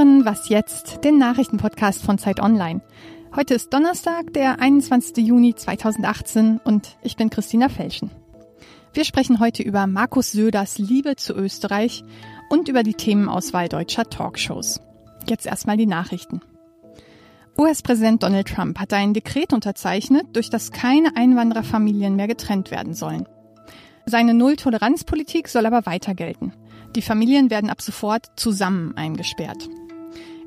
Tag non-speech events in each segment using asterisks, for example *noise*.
hören Was jetzt, den Nachrichtenpodcast von Zeit Online. Heute ist Donnerstag, der 21. Juni 2018 und ich bin Christina Felschen. Wir sprechen heute über Markus Söders Liebe zu Österreich und über die Themenauswahl deutscher Talkshows. Jetzt erstmal die Nachrichten. US-Präsident Donald Trump hat ein Dekret unterzeichnet, durch das keine Einwandererfamilien mehr getrennt werden sollen. Seine Null-Toleranz-Politik soll aber weiter gelten. Die Familien werden ab sofort zusammen eingesperrt.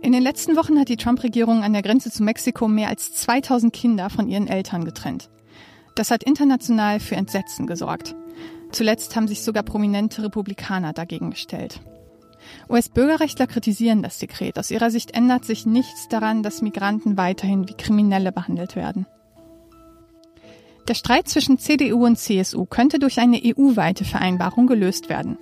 In den letzten Wochen hat die Trump-Regierung an der Grenze zu Mexiko mehr als 2000 Kinder von ihren Eltern getrennt. Das hat international für Entsetzen gesorgt. Zuletzt haben sich sogar prominente Republikaner dagegen gestellt. US-Bürgerrechtler kritisieren das Dekret. Aus ihrer Sicht ändert sich nichts daran, dass Migranten weiterhin wie Kriminelle behandelt werden. Der Streit zwischen CDU und CSU könnte durch eine EU-weite Vereinbarung gelöst werden.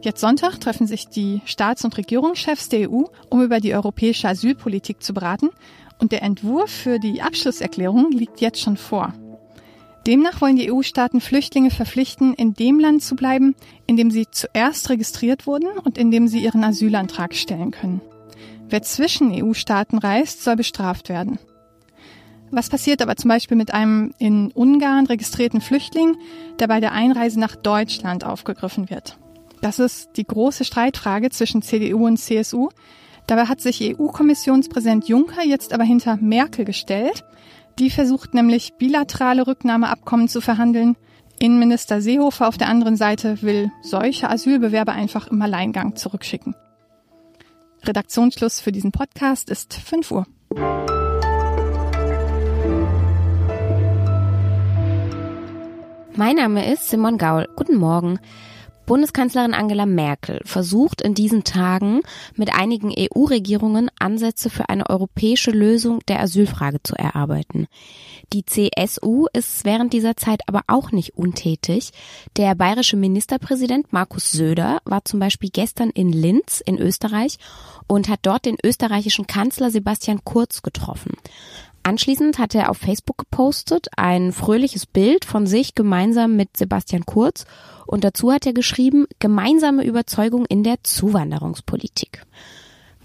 Jetzt Sonntag treffen sich die Staats- und Regierungschefs der EU, um über die europäische Asylpolitik zu beraten, und der Entwurf für die Abschlusserklärung liegt jetzt schon vor. Demnach wollen die EU-Staaten Flüchtlinge verpflichten, in dem Land zu bleiben, in dem sie zuerst registriert wurden und in dem sie ihren Asylantrag stellen können. Wer zwischen EU-Staaten reist, soll bestraft werden. Was passiert aber zum Beispiel mit einem in Ungarn registrierten Flüchtling, der bei der Einreise nach Deutschland aufgegriffen wird? Das ist die große Streitfrage zwischen CDU und CSU. Dabei hat sich EU-Kommissionspräsident Juncker jetzt aber hinter Merkel gestellt die versucht nämlich bilaterale Rücknahmeabkommen zu verhandeln. Innenminister Seehofer auf der anderen Seite will solche Asylbewerber einfach im Alleingang zurückschicken. Redaktionsschluss für diesen Podcast ist 5 Uhr. Mein Name ist Simon Gaul. Guten Morgen. Bundeskanzlerin Angela Merkel versucht in diesen Tagen mit einigen EU-Regierungen Ansätze für eine europäische Lösung der Asylfrage zu erarbeiten. Die CSU ist während dieser Zeit aber auch nicht untätig. Der bayerische Ministerpräsident Markus Söder war zum Beispiel gestern in Linz in Österreich und hat dort den österreichischen Kanzler Sebastian Kurz getroffen. Anschließend hat er auf Facebook gepostet ein fröhliches Bild von sich gemeinsam mit Sebastian Kurz und dazu hat er geschrieben, gemeinsame Überzeugung in der Zuwanderungspolitik.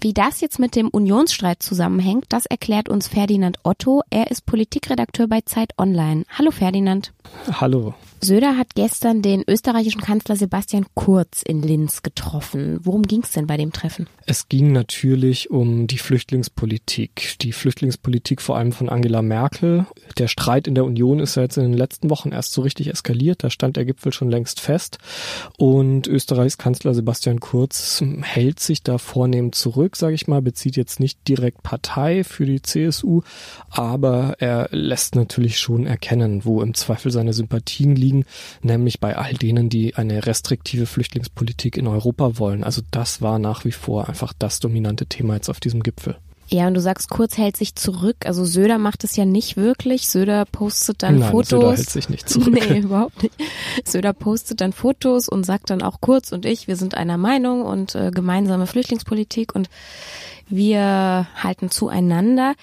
Wie das jetzt mit dem Unionsstreit zusammenhängt, das erklärt uns Ferdinand Otto. Er ist Politikredakteur bei Zeit Online. Hallo Ferdinand. Hallo. Söder hat gestern den österreichischen Kanzler Sebastian Kurz in Linz getroffen. Worum ging es denn bei dem Treffen? Es ging natürlich um die Flüchtlingspolitik. Die Flüchtlingspolitik vor allem von Angela Merkel. Der Streit in der Union ist ja jetzt in den letzten Wochen erst so richtig eskaliert. Da stand der Gipfel schon längst fest. Und Österreichs Kanzler Sebastian Kurz hält sich da vornehm zurück, sage ich mal, bezieht jetzt nicht direkt Partei für die CSU, aber er lässt natürlich schon erkennen, wo im Zweifel seine Sympathien liegen liegen, nämlich bei all denen, die eine restriktive Flüchtlingspolitik in Europa wollen. Also das war nach wie vor einfach das dominante Thema jetzt auf diesem Gipfel. Ja, und du sagst, Kurz hält sich zurück. Also Söder macht es ja nicht wirklich. Söder postet dann Nein, Fotos. Söder hält sich nicht zurück. *laughs* Nee, überhaupt nicht. Söder postet dann Fotos und sagt dann auch Kurz und ich, wir sind einer Meinung und äh, gemeinsame Flüchtlingspolitik und wir halten zueinander.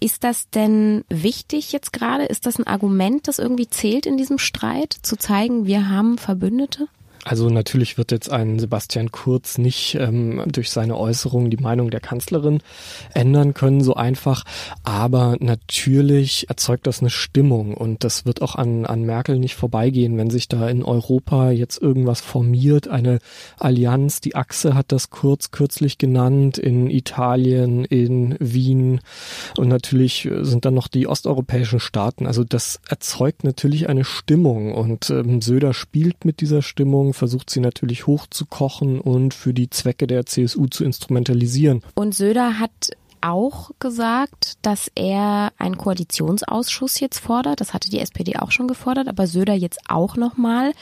Ist das denn wichtig jetzt gerade? Ist das ein Argument, das irgendwie zählt in diesem Streit, zu zeigen, wir haben Verbündete? Also natürlich wird jetzt ein Sebastian Kurz nicht ähm, durch seine Äußerungen die Meinung der Kanzlerin ändern können, so einfach. Aber natürlich erzeugt das eine Stimmung und das wird auch an, an Merkel nicht vorbeigehen, wenn sich da in Europa jetzt irgendwas formiert, eine Allianz. Die Achse hat das Kurz kürzlich genannt, in Italien, in Wien und natürlich sind dann noch die osteuropäischen Staaten. Also das erzeugt natürlich eine Stimmung und ähm, Söder spielt mit dieser Stimmung versucht sie natürlich hochzukochen und für die Zwecke der CSU zu instrumentalisieren. Und Söder hat auch gesagt, dass er einen Koalitionsausschuss jetzt fordert. Das hatte die SPD auch schon gefordert, aber Söder jetzt auch nochmal.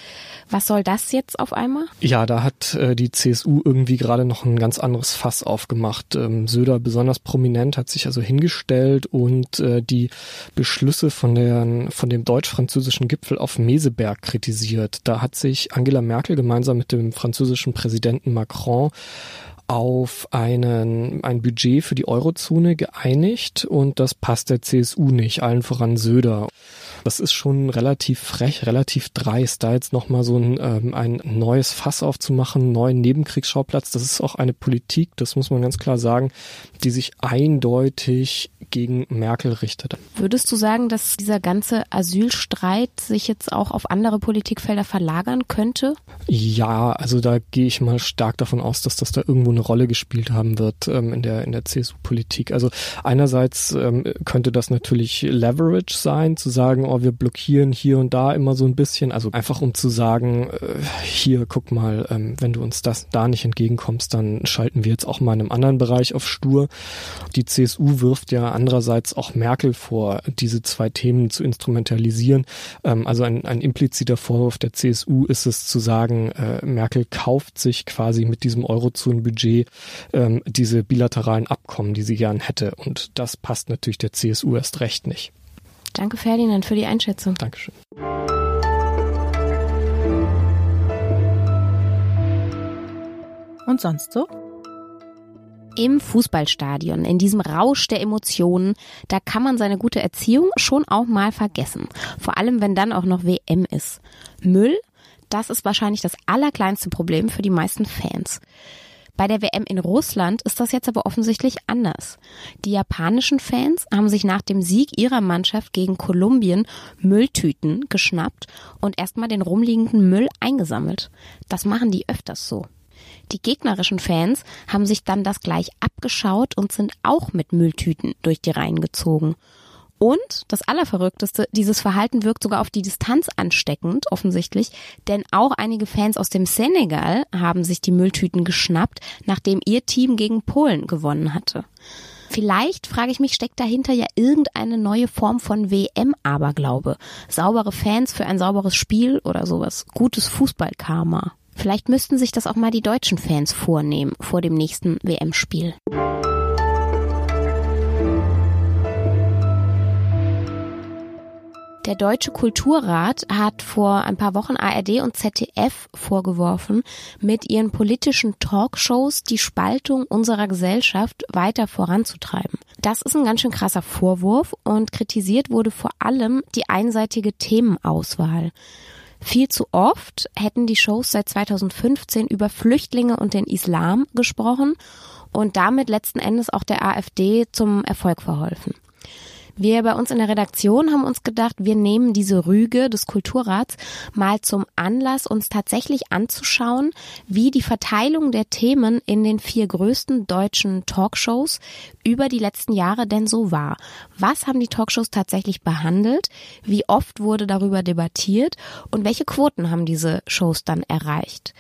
Was soll das jetzt auf einmal? Ja, da hat äh, die CSU irgendwie gerade noch ein ganz anderes Fass aufgemacht. Ähm, Söder besonders prominent hat sich also hingestellt und äh, die Beschlüsse von, der, von dem deutsch-französischen Gipfel auf Meseberg kritisiert. Da hat sich Angela Merkel gemeinsam mit dem französischen Präsidenten Macron auf einen, ein Budget für die Eurozone geeinigt und das passt der CSU nicht, allen voran Söder. Das ist schon relativ frech, relativ dreist, da jetzt nochmal so ein, ähm, ein neues Fass aufzumachen, einen neuen Nebenkriegsschauplatz. Das ist auch eine Politik, das muss man ganz klar sagen, die sich eindeutig gegen Merkel richtet. Würdest du sagen, dass dieser ganze Asylstreit sich jetzt auch auf andere Politikfelder verlagern könnte? Ja, also da gehe ich mal stark davon aus, dass das da irgendwo eine Rolle gespielt haben wird ähm, in der in der CSU-Politik. Also einerseits ähm, könnte das natürlich Leverage sein, zu sagen, oh, wir blockieren hier und da immer so ein bisschen, also einfach um zu sagen, äh, hier guck mal, ähm, wenn du uns das da nicht entgegenkommst, dann schalten wir jetzt auch mal in einem anderen Bereich auf stur. Die CSU wirft ja andererseits auch Merkel vor, diese zwei Themen zu instrumentalisieren. Ähm, also ein, ein impliziter Vorwurf der CSU ist es zu sagen, äh, Merkel kauft sich quasi mit diesem Eurozonenbudget ähm, diese bilateralen Abkommen, die sie gern hätte. Und das passt natürlich der CSU erst recht nicht. Danke Ferdinand für die Einschätzung. Dankeschön. Und sonst so? Im Fußballstadion, in diesem Rausch der Emotionen, da kann man seine gute Erziehung schon auch mal vergessen. Vor allem, wenn dann auch noch WM ist. Müll, das ist wahrscheinlich das allerkleinste Problem für die meisten Fans. Bei der WM in Russland ist das jetzt aber offensichtlich anders. Die japanischen Fans haben sich nach dem Sieg ihrer Mannschaft gegen Kolumbien Mülltüten geschnappt und erstmal den rumliegenden Müll eingesammelt. Das machen die öfters so. Die gegnerischen Fans haben sich dann das gleich abgeschaut und sind auch mit Mülltüten durch die Reihen gezogen. Und das Allerverrückteste, dieses Verhalten wirkt sogar auf die Distanz ansteckend, offensichtlich, denn auch einige Fans aus dem Senegal haben sich die Mülltüten geschnappt, nachdem ihr Team gegen Polen gewonnen hatte. Vielleicht, frage ich mich, steckt dahinter ja irgendeine neue Form von WM-Aberglaube. Saubere Fans für ein sauberes Spiel oder sowas. Gutes Fußballkarma. Vielleicht müssten sich das auch mal die deutschen Fans vornehmen vor dem nächsten WM-Spiel. Der Deutsche Kulturrat hat vor ein paar Wochen ARD und ZDF vorgeworfen, mit ihren politischen Talkshows die Spaltung unserer Gesellschaft weiter voranzutreiben. Das ist ein ganz schön krasser Vorwurf und kritisiert wurde vor allem die einseitige Themenauswahl. Viel zu oft hätten die Shows seit 2015 über Flüchtlinge und den Islam gesprochen und damit letzten Endes auch der AfD zum Erfolg verholfen. Wir bei uns in der Redaktion haben uns gedacht, wir nehmen diese Rüge des Kulturrats mal zum Anlass, uns tatsächlich anzuschauen, wie die Verteilung der Themen in den vier größten deutschen Talkshows über die letzten Jahre denn so war. Was haben die Talkshows tatsächlich behandelt? Wie oft wurde darüber debattiert? Und welche Quoten haben diese Shows dann erreicht?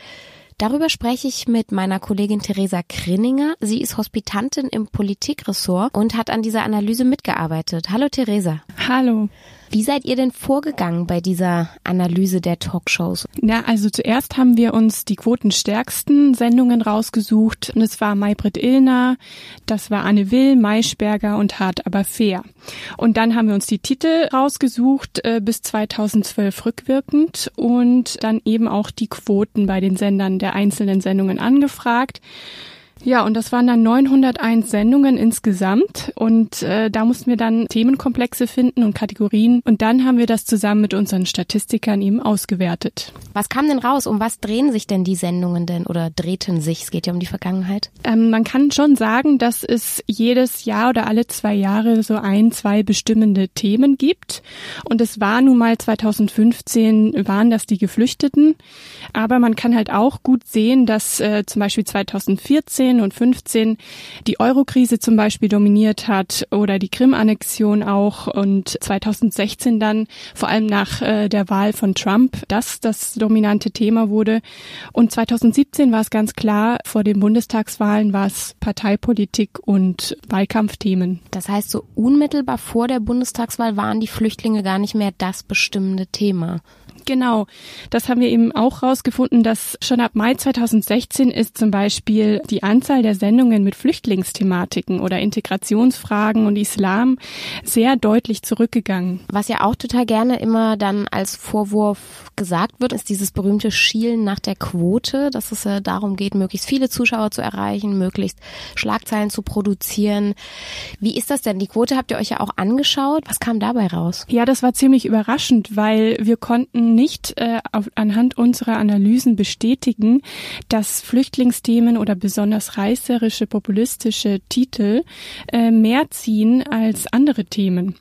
Darüber spreche ich mit meiner Kollegin Theresa Krinninger. Sie ist Hospitantin im Politikressort und hat an dieser Analyse mitgearbeitet. Hallo Theresa. Hallo. Wie seid ihr denn vorgegangen bei dieser Analyse der Talkshows? Na, also zuerst haben wir uns die quotenstärksten Sendungen rausgesucht. Und es war Maybrit Illner, das war Anne Will, Maischberger und Hart aber fair. Und dann haben wir uns die Titel rausgesucht äh, bis 2012 rückwirkend und dann eben auch die Quoten bei den Sendern der einzelnen Sendungen angefragt. Ja, und das waren dann 901 Sendungen insgesamt und äh, da mussten wir dann Themenkomplexe finden und Kategorien und dann haben wir das zusammen mit unseren Statistikern eben ausgewertet. Was kam denn raus? Um was drehen sich denn die Sendungen denn oder drehten sich? Es geht ja um die Vergangenheit. Ähm, man kann schon sagen, dass es jedes Jahr oder alle zwei Jahre so ein, zwei bestimmende Themen gibt und es war nun mal 2015 waren das die Geflüchteten, aber man kann halt auch gut sehen, dass äh, zum Beispiel 2014 14 und 15 die Eurokrise zum Beispiel dominiert hat oder die Krim-Annexion auch und 2016 dann vor allem nach äh, der Wahl von Trump das das dominante Thema wurde. Und 2017 war es ganz klar, vor den Bundestagswahlen war es Parteipolitik und Wahlkampfthemen. Das heißt, so unmittelbar vor der Bundestagswahl waren die Flüchtlinge gar nicht mehr das bestimmende Thema. Genau, das haben wir eben auch rausgefunden, dass schon ab Mai 2016 ist zum Beispiel die Anzahl Anzahl der Sendungen mit Flüchtlingsthematiken oder Integrationsfragen und Islam sehr deutlich zurückgegangen. Was ja auch total gerne immer dann als Vorwurf gesagt wird, ist dieses berühmte Schielen nach der Quote, dass es darum geht, möglichst viele Zuschauer zu erreichen, möglichst Schlagzeilen zu produzieren. Wie ist das denn? Die Quote habt ihr euch ja auch angeschaut. Was kam dabei raus? Ja, das war ziemlich überraschend, weil wir konnten nicht äh, auf, anhand unserer Analysen bestätigen, dass Flüchtlingsthemen oder besonders reißerische, populistische Titel äh, mehr ziehen als andere Themen.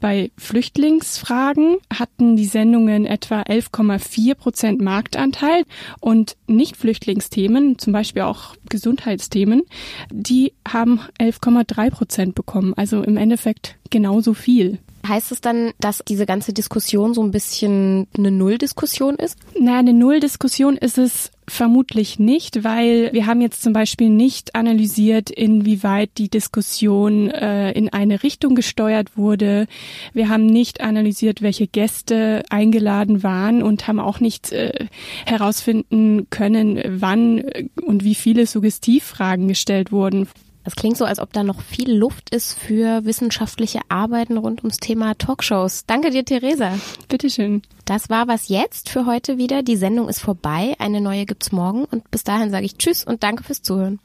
Bei Flüchtlingsfragen hatten die Sendungen etwa 11,4 Prozent Marktanteil und Nicht-Flüchtlingsthemen, zum Beispiel auch Gesundheitsthemen, die haben 11,3 Prozent bekommen. Also im Endeffekt genauso viel. Heißt es dann, dass diese ganze Diskussion so ein bisschen eine Nulldiskussion ist? Naja, eine Nulldiskussion ist es vermutlich nicht, weil wir haben jetzt zum Beispiel nicht analysiert, inwieweit die Diskussion äh, in eine Richtung gesteuert wurde. Wir haben nicht analysiert, welche Gäste eingeladen waren und haben auch nicht äh, herausfinden können, wann und wie viele Suggestivfragen gestellt wurden. Das klingt so, als ob da noch viel Luft ist für wissenschaftliche Arbeiten rund ums Thema Talkshows. Danke dir, Theresa. Bitteschön. Das war was jetzt für heute wieder. Die Sendung ist vorbei. Eine neue gibt's morgen. Und bis dahin sage ich Tschüss und danke fürs Zuhören.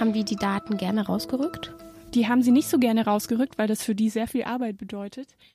Haben die die Daten gerne rausgerückt? Die haben sie nicht so gerne rausgerückt, weil das für die sehr viel Arbeit bedeutet.